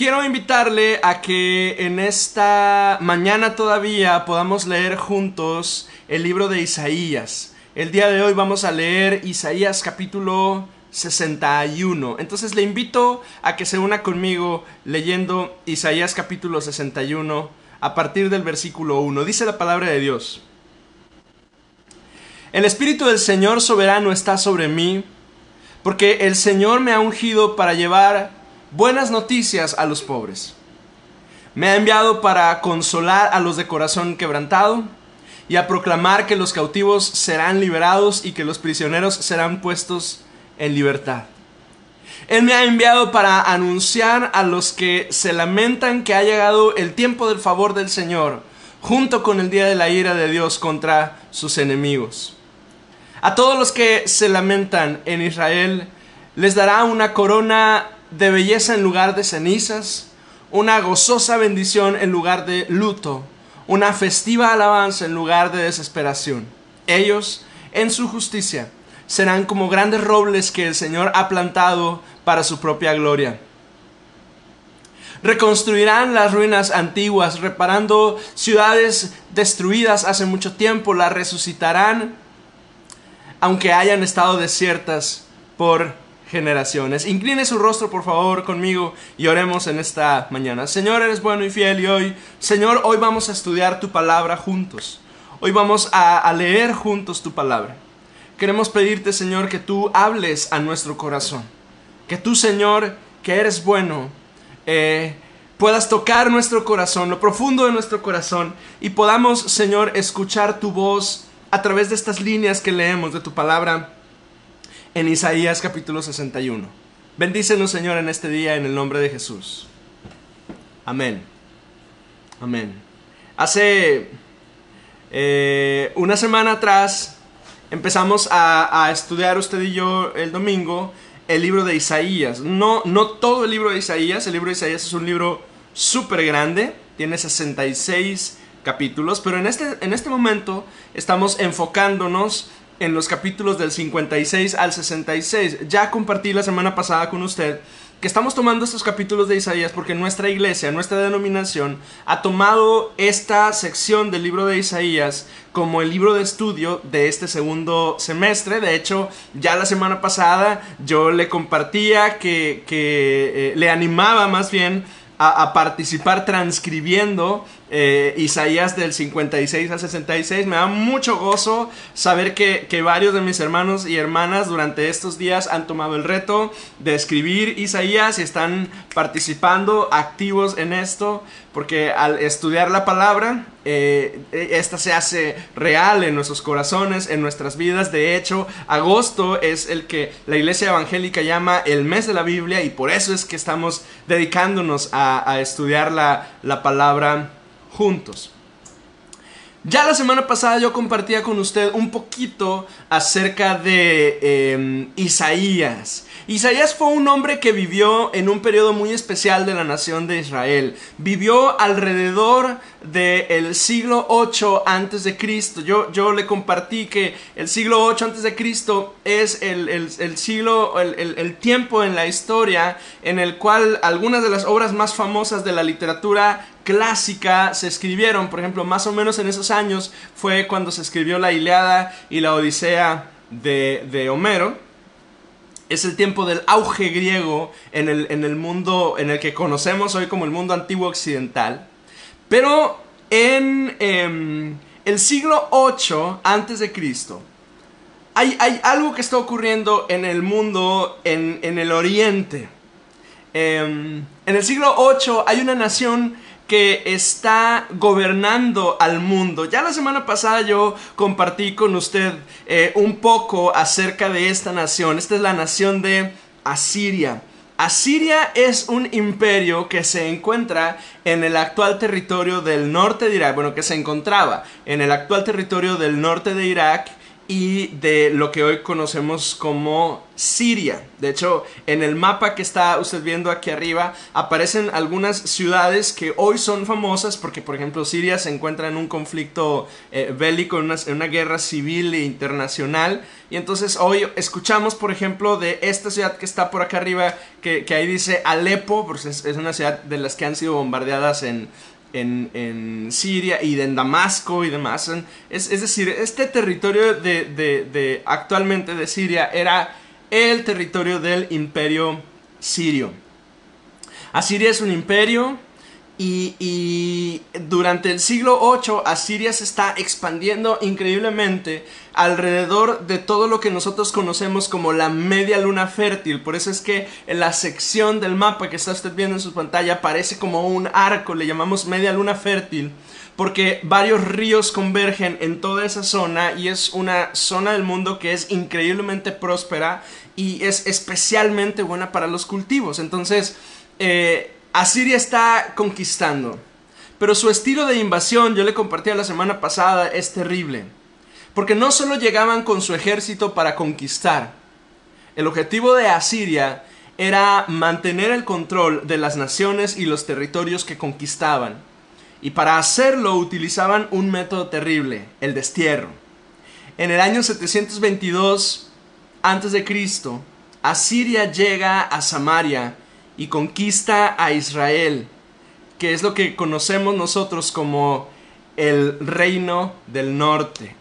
Quiero invitarle a que en esta mañana todavía podamos leer juntos el libro de Isaías. El día de hoy vamos a leer Isaías capítulo 61. Entonces le invito a que se una conmigo leyendo Isaías capítulo 61 a partir del versículo 1. Dice la palabra de Dios. El Espíritu del Señor soberano está sobre mí, porque el Señor me ha ungido para llevar buenas noticias a los pobres. Me ha enviado para consolar a los de corazón quebrantado y a proclamar que los cautivos serán liberados y que los prisioneros serán puestos en libertad. Él me ha enviado para anunciar a los que se lamentan que ha llegado el tiempo del favor del Señor, junto con el día de la ira de Dios contra sus enemigos. A todos los que se lamentan en Israel les dará una corona de belleza en lugar de cenizas, una gozosa bendición en lugar de luto, una festiva alabanza en lugar de desesperación. Ellos, en su justicia, serán como grandes robles que el Señor ha plantado para su propia gloria. Reconstruirán las ruinas antiguas, reparando ciudades destruidas hace mucho tiempo, las resucitarán, aunque hayan estado desiertas por generaciones. Incline su rostro, por favor, conmigo y oremos en esta mañana. Señor, eres bueno y fiel y hoy, Señor, hoy vamos a estudiar tu palabra juntos. Hoy vamos a, leer juntos tu palabra. Queremos pedirte, Señor, que tú hables a nuestro corazón. Que tú, Señor, que eres bueno, eh, puedas tocar nuestro corazón, lo profundo de nuestro corazón, y podamos, Señor, escuchar tu voz a través de estas líneas que leemos de tu palabra en Isaías capítulo 61. Bendícenos, Señor, en este día en el nombre de Jesús. Amén. Amén. Hace eh, una semana atrás empezamos a, estudiar usted y yo el domingo el libro de Isaías. No, no todo el libro de Isaías, el libro de Isaías es un libro súper grande, tiene 66 capítulos, pero en este, en este momento estamos enfocándonos en los capítulos del 56 al 66. Ya compartí la semana pasada con usted que estamos tomando estos capítulos de Isaías porque nuestra iglesia, nuestra denominación, ha tomado esta sección del libro de Isaías como el libro de estudio de este segundo semestre. De hecho, ya la semana pasada yo le compartía que, que eh, le animaba más bien a, participar transcribiendo eh, Isaías del 56 al 66. Me da mucho gozo saber que, que, varios de mis hermanos y hermanas durante estos días han tomado el reto de escribir Isaías y están participando activos en esto, porque al estudiar la palabra, eh, esta se hace real en nuestros corazones, en nuestras vidas. De hecho, agosto es el que la iglesia evangélica llama el mes de la Biblia y por eso es que estamos dedicándonos a, estudiar la, la palabra juntos. Ya la semana pasada yo compartía con usted un poquito acerca de em, Isaías. Isaías fue un hombre que vivió en un periodo muy especial de la nación de Israel. Vivió alrededor del siglo 8 antes de Cristo. Yo, yo le compartí que el siglo 8 antes de Cristo es el, el siglo, el, tiempo en la historia en el cual algunas de las obras más famosas de la literatura clásica se escribieron, por ejemplo, más o menos en esos años fue cuando se escribió la Iliada y la Odisea de, Homero. Es el tiempo del auge griego en el, en el, mundo en el que conocemos hoy como el mundo antiguo occidental. Pero en em, el siglo 8 antes de Cristo, hay, hay, algo que está ocurriendo en el mundo, en, en el oriente. Em, en el siglo 8 hay una nación que está gobernando al mundo. Ya la semana pasada yo compartí con usted eh, un poco acerca de esta nación. Esta es la nación de Asiria. Asiria es un imperio que se encuentra en el actual territorio del norte de Irak, bueno, que se encontraba en el actual territorio del norte de Irak y de lo que hoy conocemos como Siria. De hecho, en el mapa que está usted viendo aquí arriba aparecen algunas ciudades que hoy son famosas porque, por ejemplo, Siria se encuentra en un conflicto eh, bélico, en una, guerra civil e internacional. Y entonces hoy escuchamos, por ejemplo, de esta ciudad que está por acá arriba, que, ahí dice Alepo, porque es una ciudad de las que han sido bombardeadas en en, Siria y en Damasco y demás. Es, decir, este territorio de, actualmente de Siria era el territorio del imperio sirio. Asiria es un imperio y, durante el siglo VIII Asiria se está expandiendo increíblemente alrededor de todo lo que nosotros conocemos como la media luna fértil. Por eso es que en la sección del mapa que está usted viendo en su pantalla parece como un arco, le llamamos media luna fértil. Porque varios ríos convergen en toda esa zona y es una zona del mundo que es increíblemente próspera y es especialmente buena para los cultivos. Entonces, eh, Asiria está conquistando. Pero su estilo de invasión, yo le compartí la semana pasada, es terrible. Porque no solo llegaban con su ejército para conquistar. El objetivo de Asiria era mantener el control de las naciones y los territorios que conquistaban. Y para hacerlo utilizaban un método terrible, el destierro. En el año 722 a.C., Asiria llega a Samaria y conquista a Israel, que es lo que conocemos nosotros como el reino del norte.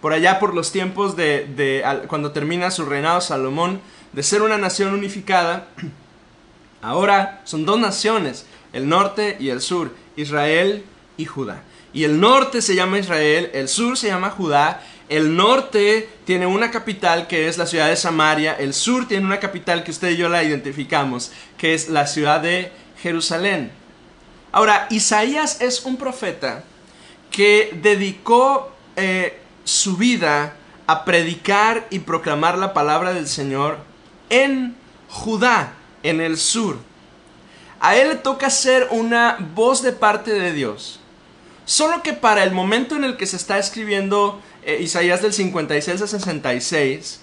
Por allá por los tiempos de, cuando termina su reinado Salomón, de ser una nación unificada, ahora son dos naciones, el norte y el sur, Israel y Judá. Y el norte se llama Israel, el sur se llama Judá, el norte tiene una capital que es la ciudad de Samaria, el sur tiene una capital que usted y yo la identificamos, que es la ciudad de Jerusalén. Ahora, Isaías es un profeta que dedicó eh, su vida a predicar y proclamar la palabra del Señor en Judá, en el sur. A él le toca ser una voz de parte de Dios. Solo que para el momento en el que se está escribiendo eh, Isaías del 56 a 66,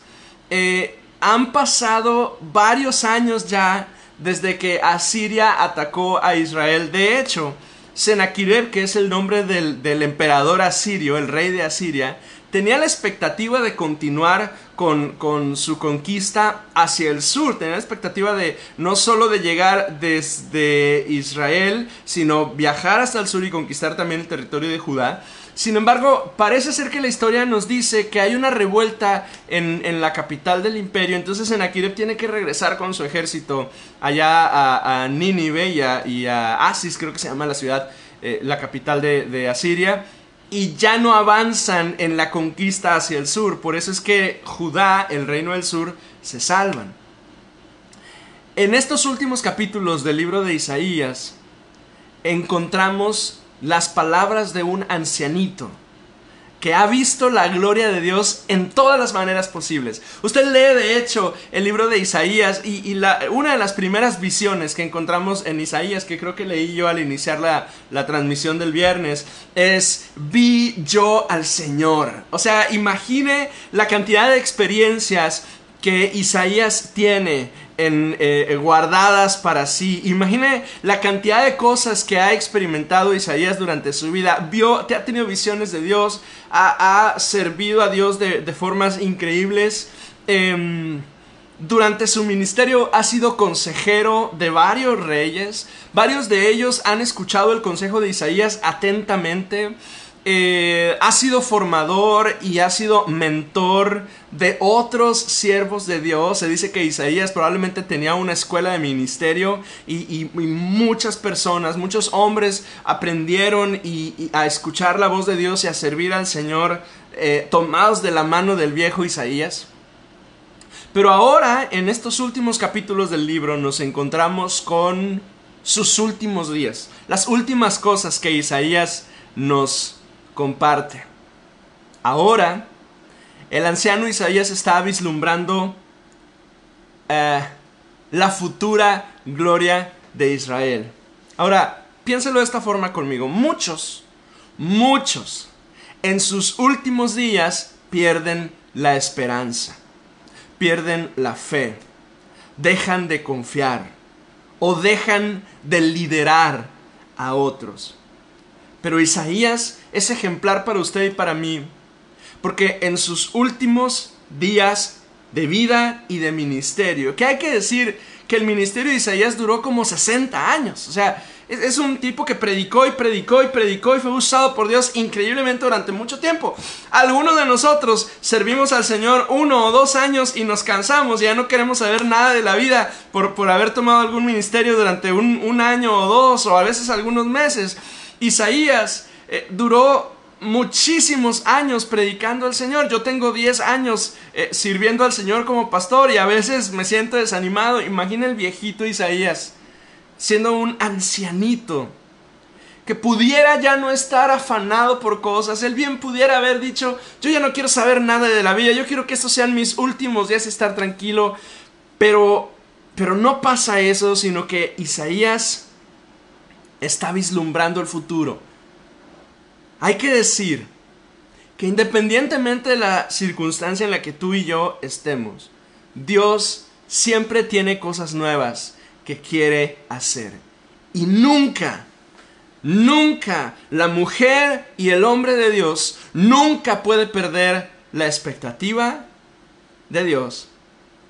eh, han pasado varios años ya desde que Asiria atacó a Israel. De hecho, Sennacherib, que es el nombre del, del emperador asirio, el rey de Asiria, tenía la expectativa de continuar con, con, su conquista hacia el sur, tenía la expectativa de no solo de llegar desde Israel, sino viajar hasta el sur y conquistar también el territorio de Judá. Sin embargo, parece ser que la historia nos dice que hay una revuelta en, en la capital del imperio, entonces Sennacherib tiene que regresar con su ejército allá a, Nínive y a, Asis, creo que se llama la ciudad, eh, la capital de Asiria y ya no avanzan en la conquista hacia el sur. Por eso es que Judá, el reino del sur, se salvan. En estos últimos capítulos del libro de Isaías encontramos las palabras de un ancianito que ha visto la gloria de Dios en todas las maneras posibles. Usted lee de hecho el libro de Isaías y, una de las primeras visiones que encontramos en Isaías, que creo que leí yo al iniciar la, la transmisión del viernes, es vi yo al Señor. O sea, imagine la cantidad de experiencias que Isaías tiene en, eh, guardadas para sí. Imagine la cantidad de cosas que ha experimentado Isaías durante su vida. Vio, te ha tenido visiones de Dios, ha, servido a Dios de, formas increíbles. Em, durante su ministerio ha sido consejero de varios reyes. Varios de ellos han escuchado el consejo de Isaías atentamente. Eh, ha sido formador y ha sido mentor de otros siervos de Dios. Se dice que Isaías probablemente tenía una escuela de ministerio y, muchas personas, muchos hombres aprendieron y, a escuchar la voz de Dios y a servir al Señor eh, tomados de la mano del viejo Isaías. Pero ahora, en estos últimos capítulos del libro, nos encontramos con sus últimos días, las últimas cosas que Isaías nos comparte. Ahora, el anciano Isaías está vislumbrando eh, la futura gloria de Israel. Ahora, piénselo de esta forma conmigo. Muchos, muchos, en sus últimos días pierden la esperanza, pierden la fe, dejan de confiar o dejan de liderar a otros. Pero Isaías es ejemplar para usted y para mí, porque en sus últimos días de vida y de ministerio, que hay que decir que el ministerio de Isaías duró como 60 años, o sea, es, un tipo que predicó y predicó y predicó y fue usado por Dios increíblemente durante mucho tiempo. Algunos de nosotros servimos al Señor uno o dos años y nos cansamos, ya no queremos saber nada de la vida por, por haber tomado algún ministerio durante un, año o dos o a veces algunos meses. Isaías eh, duró muchísimos años predicando al Señor. Yo tengo 10 años eh, sirviendo al Señor como pastor y a veces me siento desanimado. Imagina el viejito Isaías siendo un ancianito que pudiera ya no estar afanado por cosas. Él bien pudiera haber dicho, yo ya no quiero saber nada de la vida, yo quiero que estos sean mis últimos días estar tranquilo. Pero, pero no pasa eso, sino que Isaías está vislumbrando el futuro. Hay que decir que independientemente de la circunstancia en la que tú y yo estemos, Dios siempre tiene cosas nuevas que quiere hacer. Y nunca, nunca la mujer y el hombre de Dios nunca puede perder la expectativa de Dios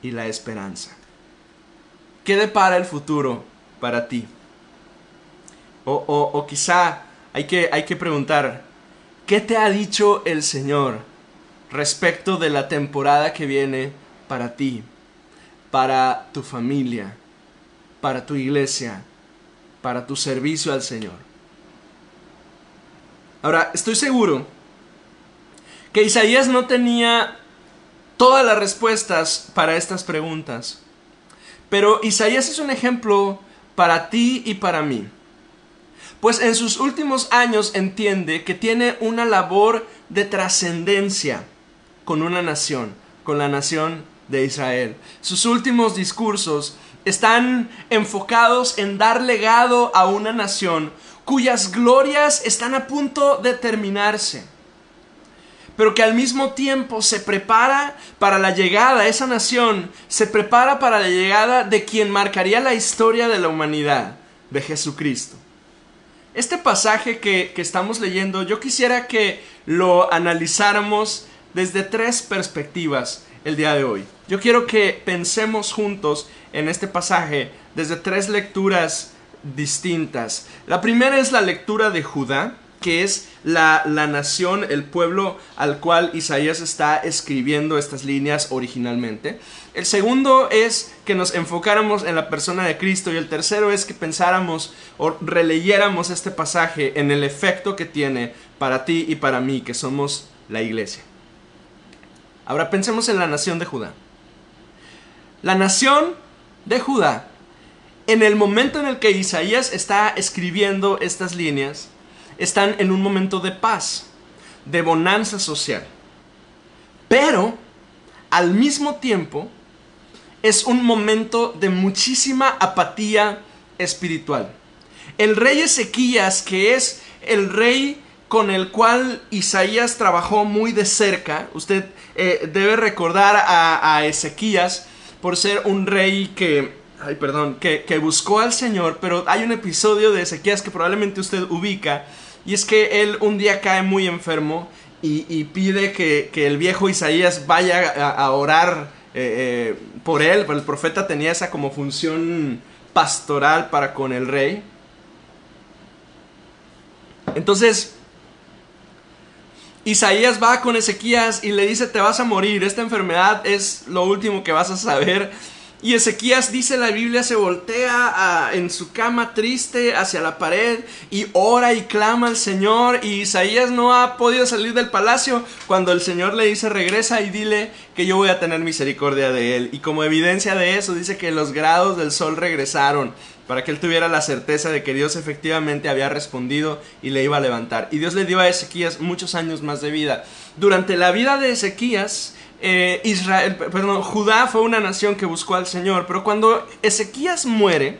y la esperanza. ¿Qué depara el futuro para ti? O, o, quizá hay que, hay que preguntar, ¿qué te ha dicho el Señor respecto de la temporada que viene para ti, para tu familia, para tu iglesia, para tu servicio al Señor. Ahora, estoy seguro que Isaías no tenía todas las respuestas para estas preguntas, pero Isaías es un ejemplo para ti y para mí. Pues en sus últimos años entiende que tiene una labor de trascendencia con una nación, con la nación de Israel. Sus últimos discursos están enfocados en dar legado a una nación cuyas glorias están a punto de terminarse, pero que al mismo tiempo se prepara para la llegada, esa nación se prepara para la llegada de quien marcaría la historia de la humanidad, de Jesucristo. Este pasaje que, que estamos leyendo, yo quisiera que lo analizáramos desde tres perspectivas el día de hoy. Yo quiero que pensemos juntos en este pasaje desde tres lecturas distintas. La primera es la lectura de Judá, que es la, la, nación, el pueblo al cual Isaías está escribiendo estas líneas originalmente. El segundo es que nos enfocáramos en la persona de Cristo y el tercero es que pensáramos o releyéramos este pasaje en el efecto que tiene para ti y para mí, que somos la iglesia. Ahora pensemos en la nación de Judá. La nación de Judá, en el momento en el que Isaías está escribiendo estas líneas, están en un momento de paz, de bonanza social. Pero, al mismo tiempo, es un momento de muchísima apatía espiritual. El rey Ezequías, que es el rey con el cual Isaías trabajó muy de cerca. Usted eh, debe recordar a, Ezequías por ser un rey que, ay, perdón, que, buscó al Señor, pero hay un episodio de Ezequías que probablemente usted ubica, y es que él un día cae muy enfermo y, pide que, el viejo Isaías vaya a, orar eh, eh, por él, el profeta tenía esa como función pastoral para con el rey. Entonces, Isaías va con Ezequías y le dice, te vas a morir, esta enfermedad es lo último que vas a saber. Y Ezequías dice la Biblia se voltea en su cama triste hacia la pared y ora y clama al Señor y Isaías no ha podido salir del palacio cuando el Señor le dice regresa y dile que yo voy a tener misericordia de él. Y como evidencia de eso dice que los grados del sol regresaron para que él tuviera la certeza de que Dios efectivamente había respondido y le iba a levantar. Y Dios le dio a Ezequías muchos años más de vida. Durante la vida de Ezequías, eh, Israel, perdón, Judá fue una nación que buscó al Señor, pero cuando Ezequías muere,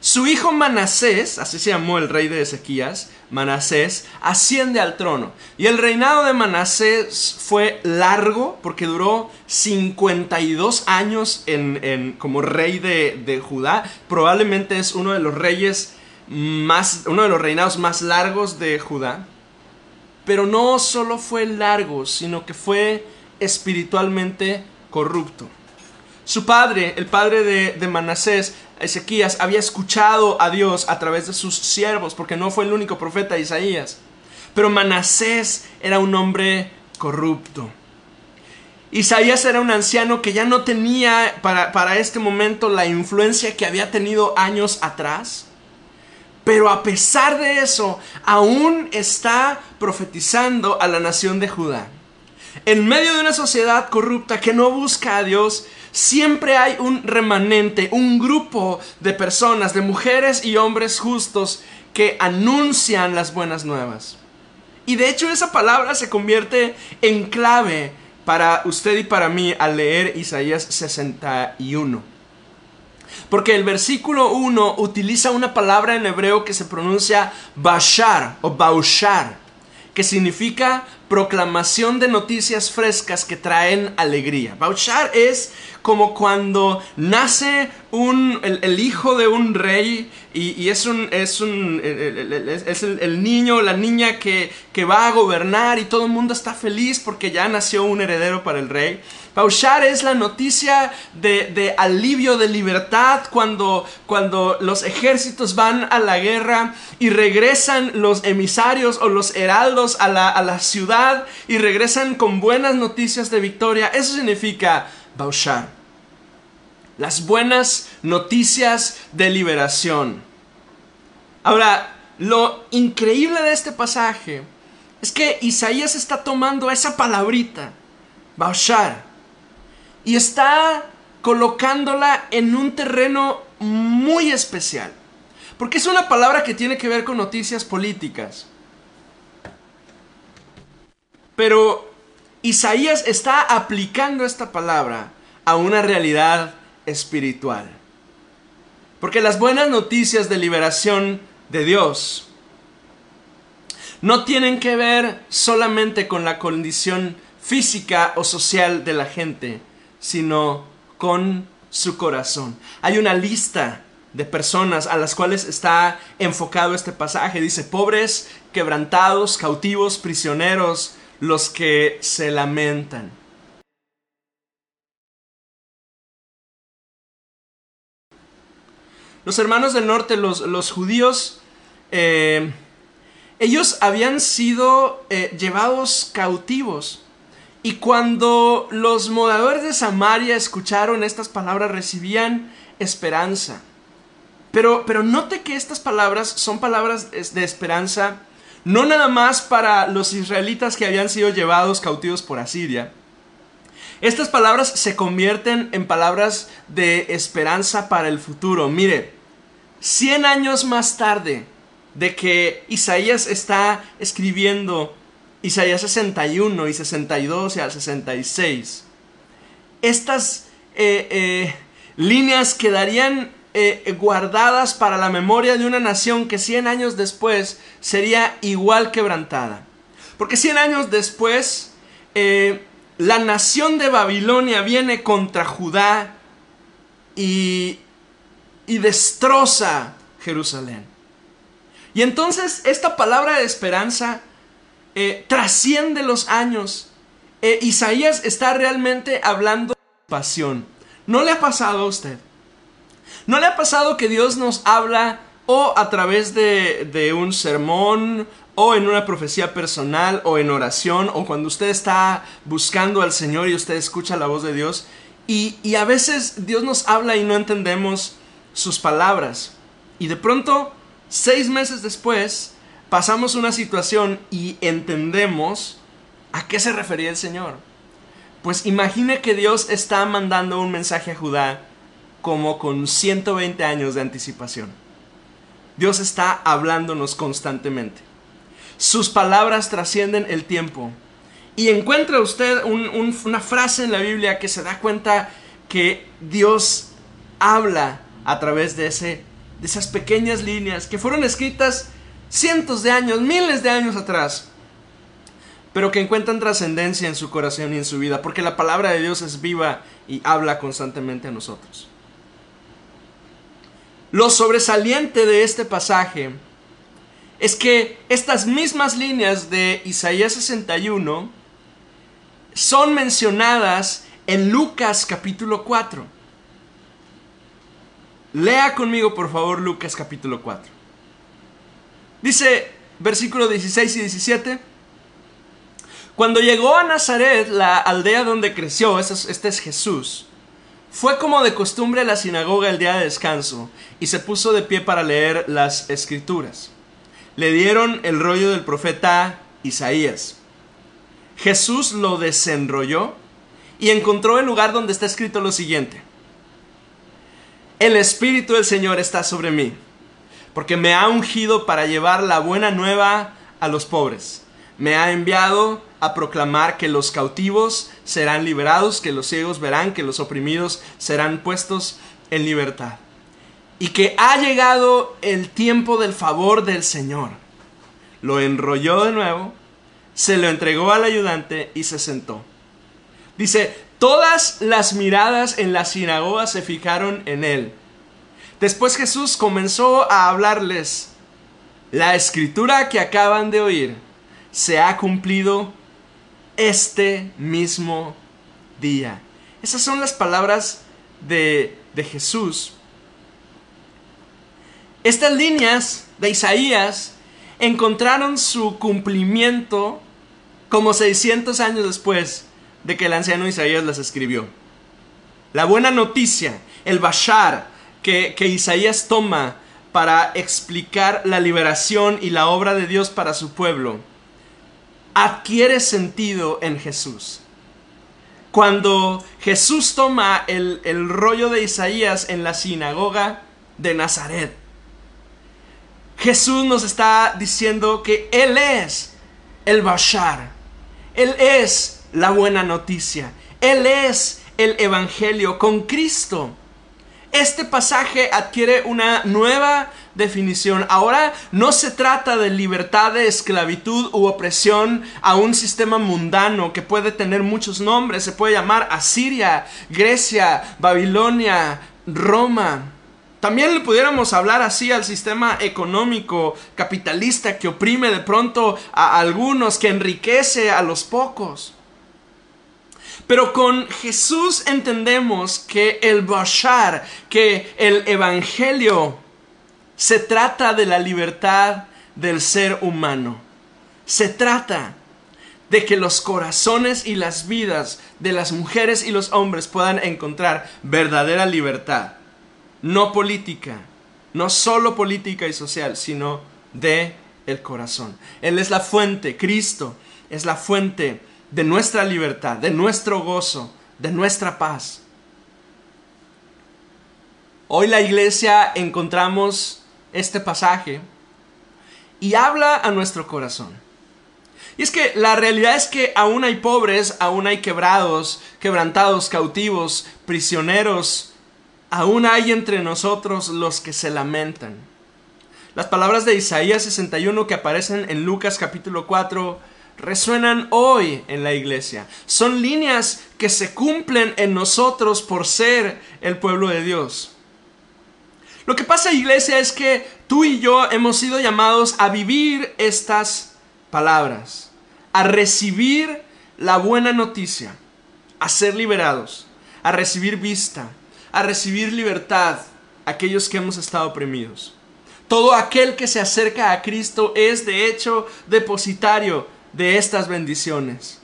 Su hijo Manasés, así se llamó el rey de Ezequías, Manasés, asciende al trono. Y el reinado de Manasés fue largo porque duró 52 años en, como rey de, de, Judá. Probablemente es uno de los reyes más, uno de los reinados más largos de Judá. Pero no solo fue largo, sino que fue espiritualmente corrupto. Su padre, el padre de, Manasés, Ezequías, había escuchado a Dios a través de sus siervos, porque no fue el único profeta Isaías. Pero Manasés era un hombre corrupto. Isaías era un anciano que ya no tenía para, para, este momento la influencia que había tenido años atrás. Pero a pesar de eso, aún está profetizando a la nación de Judá. En medio de una sociedad corrupta que no busca a Dios, siempre hay un remanente, un grupo de personas, de mujeres y hombres justos que anuncian las buenas nuevas. Y de hecho esa palabra se convierte en clave para usted y para mí al leer Isaías 61. Porque el versículo 1 utiliza una palabra en hebreo que se pronuncia bashar o baushar, que significa proclamación de noticias frescas que traen alegría. Bauchar es como cuando nace un, el, hijo de un rey y, es, un, es, un, es el, el, niño, la niña que, que va a gobernar y todo el mundo está feliz porque ya nació un heredero para el rey. Pauchar es la noticia de, alivio, de libertad, cuando, cuando los ejércitos van a la guerra y regresan los emisarios o los heraldos a la, a la ciudad y regresan con buenas noticias de victoria. Eso significa Bauchar. Las buenas noticias de liberación. Ahora, lo increíble de este pasaje es que Isaías está tomando esa palabrita, Bauchar, y está colocándola en un terreno muy especial. Porque es una palabra que tiene que ver con noticias políticas. Pero Isaías está aplicando esta palabra a una realidad espiritual. Porque las buenas noticias de liberación de Dios no tienen que ver solamente con la condición física o social de la gente, sino con su corazón. Hay una lista de personas a las cuales está enfocado este pasaje. Dice, pobres, quebrantados, cautivos, prisioneros, los que se lamentan. Los hermanos del norte, los, judíos, eh, ellos habían sido eh, llevados cautivos y cuando los moradores de Samaria escucharon estas palabras, recibían esperanza. Pero, pero note que estas palabras son palabras de esperanza no nada más para los israelitas que habían sido llevados cautivos por Asiria. Estas palabras se convierten en palabras de esperanza para el futuro. Mire, 100 años más tarde de que Isaías está escribiendo Isaías 61 y 62 y al 66. Estas eh, eh, líneas quedarían eh, guardadas para la memoria de una nación que 100 años después sería igual quebrantada. Porque 100 años después, la nación de Babilonia viene contra Judá y, y destroza Jerusalén. Y entonces esta palabra de esperanza eh, trasciende los años. Eh, Isaías está realmente hablando de pasión. ¿No le ha pasado a usted? ¿No le ha pasado que Dios nos habla o a través de, un sermón o en una profecía personal o en oración o cuando usted está buscando al Señor y usted escucha la voz de Dios y, y a veces Dios nos habla y no entendemos sus palabras y de pronto seis meses después pasamos una situación y entendemos a qué se refería el Señor. Pues imagine que Dios está mandando un mensaje a Judá como con 120 años de anticipación. Dios está hablándonos constantemente. Sus palabras trascienden el tiempo. Y encuentra usted una frase en la Biblia que se da cuenta que Dios habla a través de ese de esas pequeñas líneas que fueron escritas cientos de años, miles de años atrás, pero que encuentran trascendencia en su corazón y en su vida, porque la palabra de Dios es viva y habla constantemente a nosotros. Lo sobresaliente de este pasaje es que estas mismas líneas de Isaías 61 son mencionadas en Lucas capítulo 4. Lea conmigo por favor Lucas capítulo 4. Dice versículo 16 y 17. Cuando llegó a Nazaret, la aldea donde creció, este es Jesús, fue como de costumbre a la sinagoga el día de descanso y se puso de pie para leer las escrituras. Le dieron el rollo del profeta Isaías. Jesús lo desenrolló y encontró el lugar donde está escrito lo siguiente. El Espíritu del Señor está sobre mí porque me ha ungido para llevar la buena nueva a los pobres. Me ha enviado a proclamar que los cautivos serán liberados, que los ciegos verán, que los oprimidos serán puestos en libertad. Y que ha llegado el tiempo del favor del Señor. Lo enrolló de nuevo, se lo entregó al ayudante y se sentó. Dice, todas las miradas en la sinagoga se fijaron en él. Después Jesús comenzó a hablarles, la escritura que acaban de oír se ha cumplido este mismo día. Esas son las palabras de, de Jesús. Estas líneas de Isaías encontraron su cumplimiento como 600 años después de que el anciano Isaías las escribió. La buena noticia, el Bashar, que, Isaías toma para explicar la liberación y la obra de Dios para su pueblo, adquiere sentido en Jesús. Cuando Jesús toma el, el, rollo de Isaías en la sinagoga de Nazaret, Jesús nos está diciendo que Él es el Bashar, Él es la buena noticia, Él es el Evangelio. Con Cristo este pasaje adquiere una nueva definición. Ahora no se trata de libertad de esclavitud u opresión a un sistema mundano que puede tener muchos nombres. Se puede llamar Asiria, Grecia, Babilonia, Roma. También le pudiéramos hablar así al sistema económico capitalista que oprime de pronto a algunos, que enriquece a los pocos. Pero con Jesús entendemos que el Bashar, que el Evangelio, se trata de la libertad del ser humano. Se trata de que los corazones y las vidas de las mujeres y los hombres puedan encontrar verdadera libertad. No política, no solo política y social, sino de el corazón. Él es la fuente, Cristo es la fuente de nuestra libertad, de nuestro gozo, de nuestra paz. Hoy la iglesia encontramos este pasaje y habla a nuestro corazón. Y es que la realidad es que aún hay pobres, aún hay quebrados, quebrantados, cautivos, prisioneros, aún hay entre nosotros los que se lamentan. Las palabras de Isaías 61 que aparecen en Lucas capítulo 4 resuenan hoy en la iglesia. Son líneas que se cumplen en nosotros por ser el pueblo de Dios. Lo que pasa, iglesia, es que tú y yo hemos sido llamados a vivir estas palabras, a recibir la buena noticia, a ser liberados, a recibir vista, a recibir libertad, aquellos que hemos estado oprimidos. Todo aquel que se acerca a Cristo es de hecho depositario de estas bendiciones.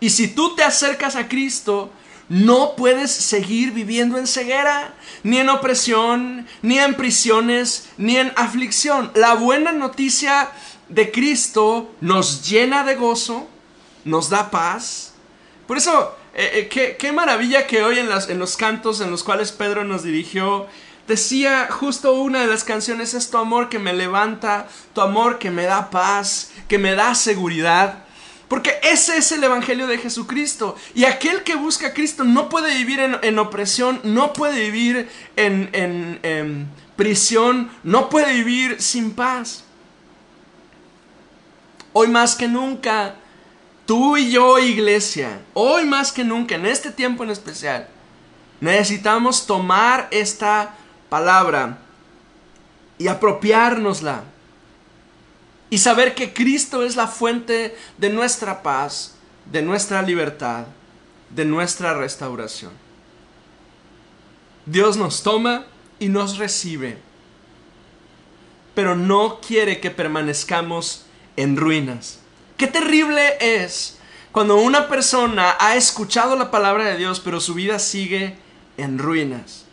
Y si tú te acercas a Cristo, no puedes seguir viviendo en ceguera, ni en opresión, ni en prisiones, ni en aflicción. La buena noticia de Cristo nos llena de gozo, nos da paz. Por eso, eh, eh, qué, maravilla que hoy en, en los cantos en los cuales Pedro nos dirigió, Decía justo una de las canciones es tu amor que me levanta, tu amor que me da paz, que me da seguridad. Porque ese es el Evangelio de Jesucristo. Y aquel que busca a Cristo no puede vivir en, opresión, no puede vivir en, prisión no puede vivir sin paz. Hoy más que nunca, tú y yo, iglesia, hoy más que nunca, en este tiempo en especial, necesitamos tomar esta palabra y apropiárnosla y saber que Cristo es la fuente de nuestra paz, de nuestra libertad, de nuestra restauración. Dios nos toma y nos recibe, pero no quiere que permanezcamos en ruinas. Qué terrible es cuando una persona ha escuchado la palabra de Dios, pero su vida sigue en ruinas.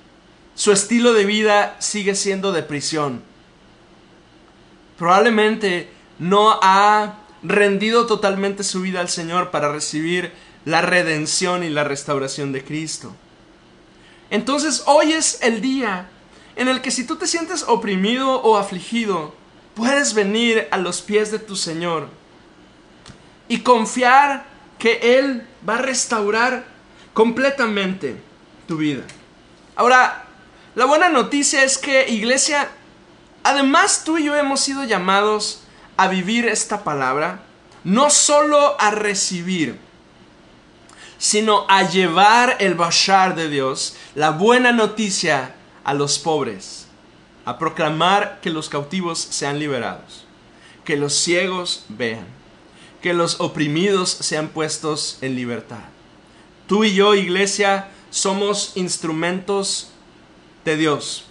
Su estilo de vida sigue siendo de prisión. Probablemente no ha rendido totalmente su vida al Señor para recibir la redención y la restauración de Cristo. Entonces hoy es el día en el que si tú te sientes oprimido o afligido, puedes venir a los pies de tu Señor y confiar que Él va a restaurar completamente tu vida. Ahora, la buena noticia es que iglesia, además tú y yo hemos sido llamados a vivir esta palabra, no solo a recibir, sino a llevar el bashar de Dios, la buena noticia a los pobres, a proclamar que los cautivos sean liberados, que los ciegos vean, que los oprimidos sean puestos en libertad. Tú y yo, iglesia, somos instrumentos de Dios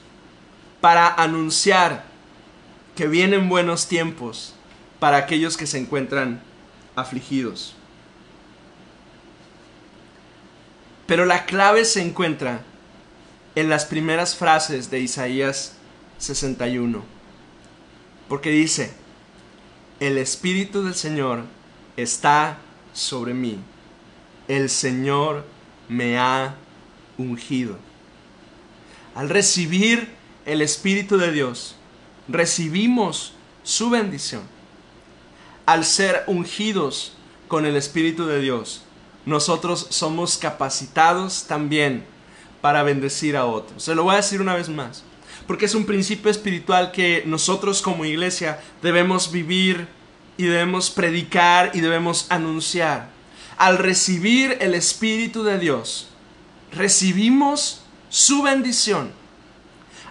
para anunciar que vienen buenos tiempos para aquellos que se encuentran afligidos. Pero la clave se encuentra en las primeras frases de Isaías 61. Porque dice, el Espíritu del Señor está sobre mí. El Señor me ha ungido. Al recibir el Espíritu de Dios, recibimos su bendición. Al ser ungidos con el Espíritu de Dios, nosotros somos capacitados también para bendecir a otros. Se lo voy a decir una vez más, porque es un principio espiritual que nosotros como iglesia debemos vivir y debemos predicar y debemos anunciar. Al recibir el Espíritu de Dios, recibimos su bendición.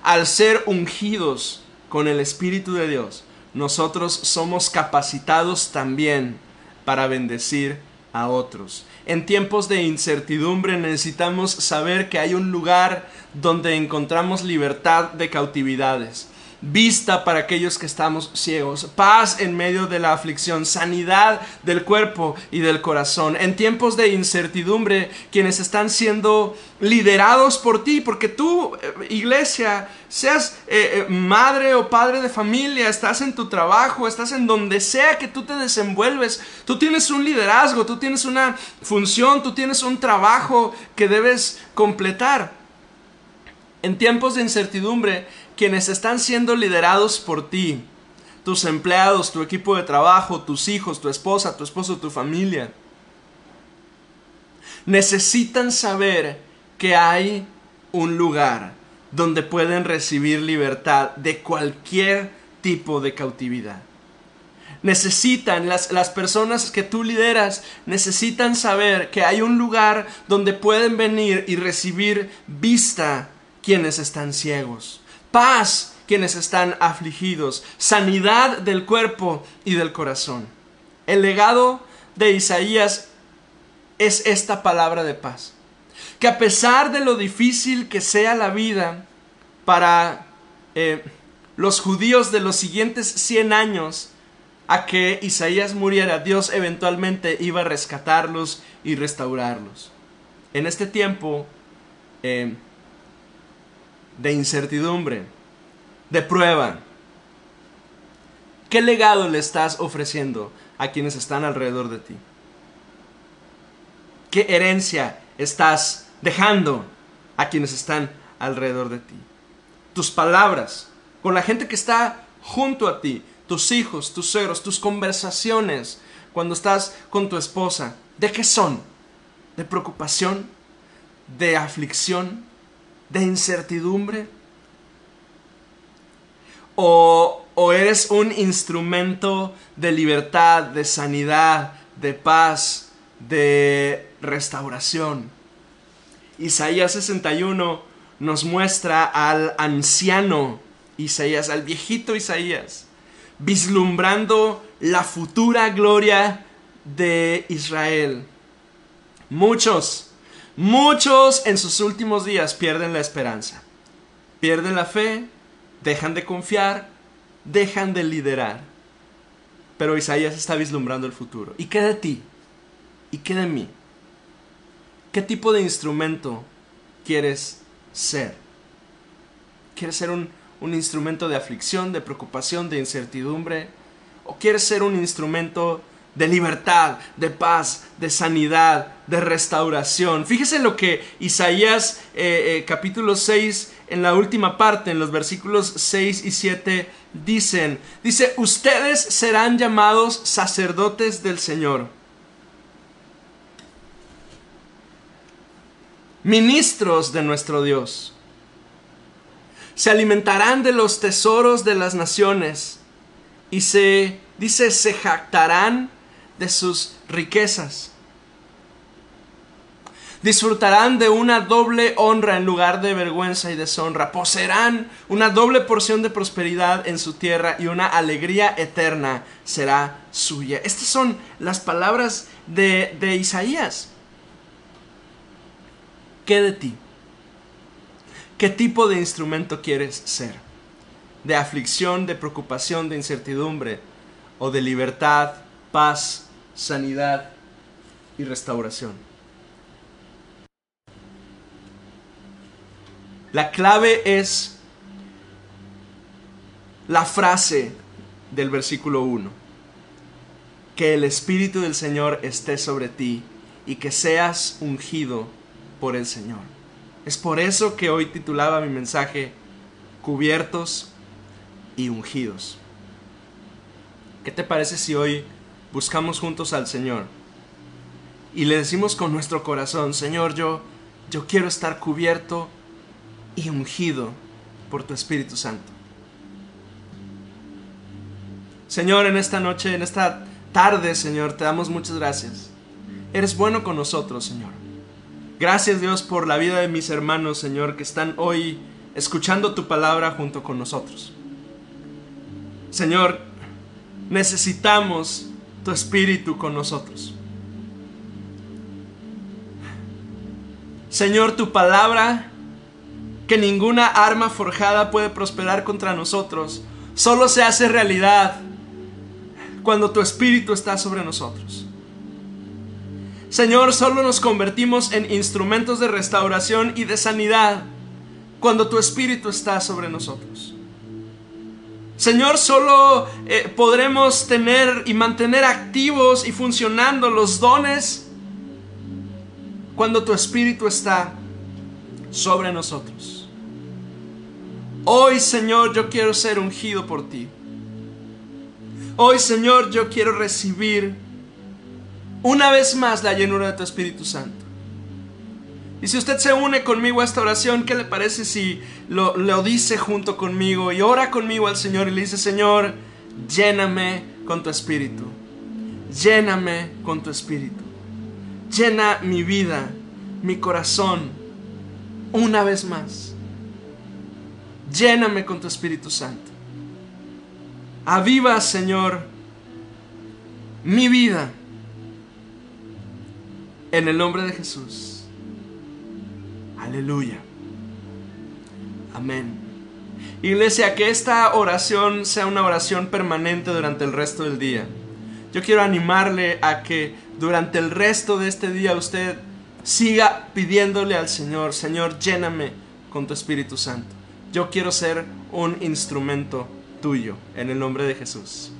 Al ser ungidos con el Espíritu de Dios, nosotros somos capacitados también para bendecir a otros. En tiempos de incertidumbre necesitamos saber que hay un lugar donde encontramos libertad de cautividades vista para aquellos que estamos ciegos, paz en medio de la aflicción, sanidad del cuerpo y del corazón. En tiempos de incertidumbre, quienes están siendo liderados por ti, porque tú, eh, iglesia, seas eh, eh, madre o padre de familia, estás en tu trabajo, estás en donde sea que tú te desenvuelves, tú tienes un liderazgo, tú tienes una función, tú tienes un trabajo que debes completar. En tiempos de incertidumbre, quienes están siendo liderados por ti, tus empleados, tu equipo de trabajo, tus hijos, tu esposa, tu esposo, tu familia, necesitan saber que hay un lugar donde pueden recibir libertad de cualquier tipo de cautividad. Necesitan, las, las, personas que tú lideras, necesitan saber que hay un lugar donde pueden venir y recibir vista quienes están ciegos paz quienes están afligidos, sanidad del cuerpo y del corazón. El legado de Isaías es esta palabra de paz. Que a pesar de lo difícil que sea la vida para eh, los judíos de los siguientes 100 años, a que Isaías muriera, Dios eventualmente iba a rescatarlos y restaurarlos. En este tiempo, eh, de incertidumbre, de prueba. ¿Qué legado le estás ofreciendo a quienes están alrededor de ti? ¿Qué herencia estás dejando a quienes están alrededor de ti? Tus palabras, con la gente que está junto a ti, tus hijos, tus suegros, tus conversaciones, cuando estás con tu esposa, ¿de qué son? ¿De preocupación? ¿De aflicción? De incertidumbre? o, o eres un instrumento de libertad, de sanidad, de paz, de restauración. Isaías 61 nos muestra al anciano Isaías, al viejito Isaías, vislumbrando la futura gloria de Israel. Muchos, muchos en sus últimos días pierden la esperanza, pierden la fe, dejan de confiar, dejan de liderar. Pero Isaías está vislumbrando el futuro. ¿Y qué de ti? ¿Y qué de mí? ¿Qué tipo de instrumento quieres ser? ¿Quieres ser un, instrumento de aflicción, de preocupación, de incertidumbre? ¿O quieres ser un instrumento de libertad, de paz, de sanidad, de restauración. Fíjese lo que Isaías eh, eh, capítulo 6 en la última parte, en los versículos 6 y 7 dicen, dice, ustedes serán llamados sacerdotes del Señor. Ministros de nuestro Dios. Se alimentarán de los tesoros de las naciones y se, dice, se jactarán de sus riquezas. Disfrutarán de una doble honra en lugar de vergüenza y deshonra. Poseerán una doble porción de prosperidad en su tierra y una alegría eterna será suya. Estas son las palabras de, de Isaías. ¿Qué de ti? ¿Qué tipo de instrumento quieres ser? ¿De aflicción, de preocupación, de incertidumbre? ¿O de libertad, paz, sanidad y restauración. La clave es la frase del versículo 1. Que el Espíritu del Señor esté sobre ti y que seas ungido por el Señor. Es por eso que hoy titulaba mi mensaje Cubiertos y ungidos. ¿Qué te parece si hoy buscamos juntos al Señor y le decimos con nuestro corazón, Señor, yo, yo quiero estar cubierto y ungido por tu Espíritu Santo. Señor, en esta noche, en esta tarde, Señor, te damos muchas gracias. Eres bueno con nosotros, Señor. Gracias, Dios, por la vida de mis hermanos, Señor, que están hoy escuchando tu palabra junto con nosotros. Señor, necesitamos tu espíritu con nosotros. Señor, tu palabra, que ninguna arma forjada puede prosperar contra nosotros, solo se hace realidad cuando tu espíritu está sobre nosotros. Señor, solo nos convertimos en instrumentos de restauración y de sanidad cuando tu espíritu está sobre nosotros. Señor, solo eh, podremos tener y mantener activos y funcionando los dones cuando tu Espíritu está sobre nosotros. Hoy, Señor, yo quiero ser ungido por ti. Hoy, Señor, yo quiero recibir una vez más la llenura de tu Espíritu Santo. Y si usted se une conmigo a esta oración, ¿qué le parece si lo, dice junto conmigo y ora conmigo al Señor y le dice, Señor, lléname con tu espíritu, lléname con tu espíritu, llena mi vida, mi corazón, una vez más, lléname con tu Espíritu Santo. Aviva, Señor, mi vida en el nombre de Jesús. Aleluya. Amén. Iglesia, que esta oración sea una oración permanente durante el resto del día. Yo quiero animarle a que durante el resto de este día usted siga pidiéndole al Señor, Señor, lléname con tu Espíritu Santo. Yo quiero ser un instrumento tuyo, en el nombre de Jesús.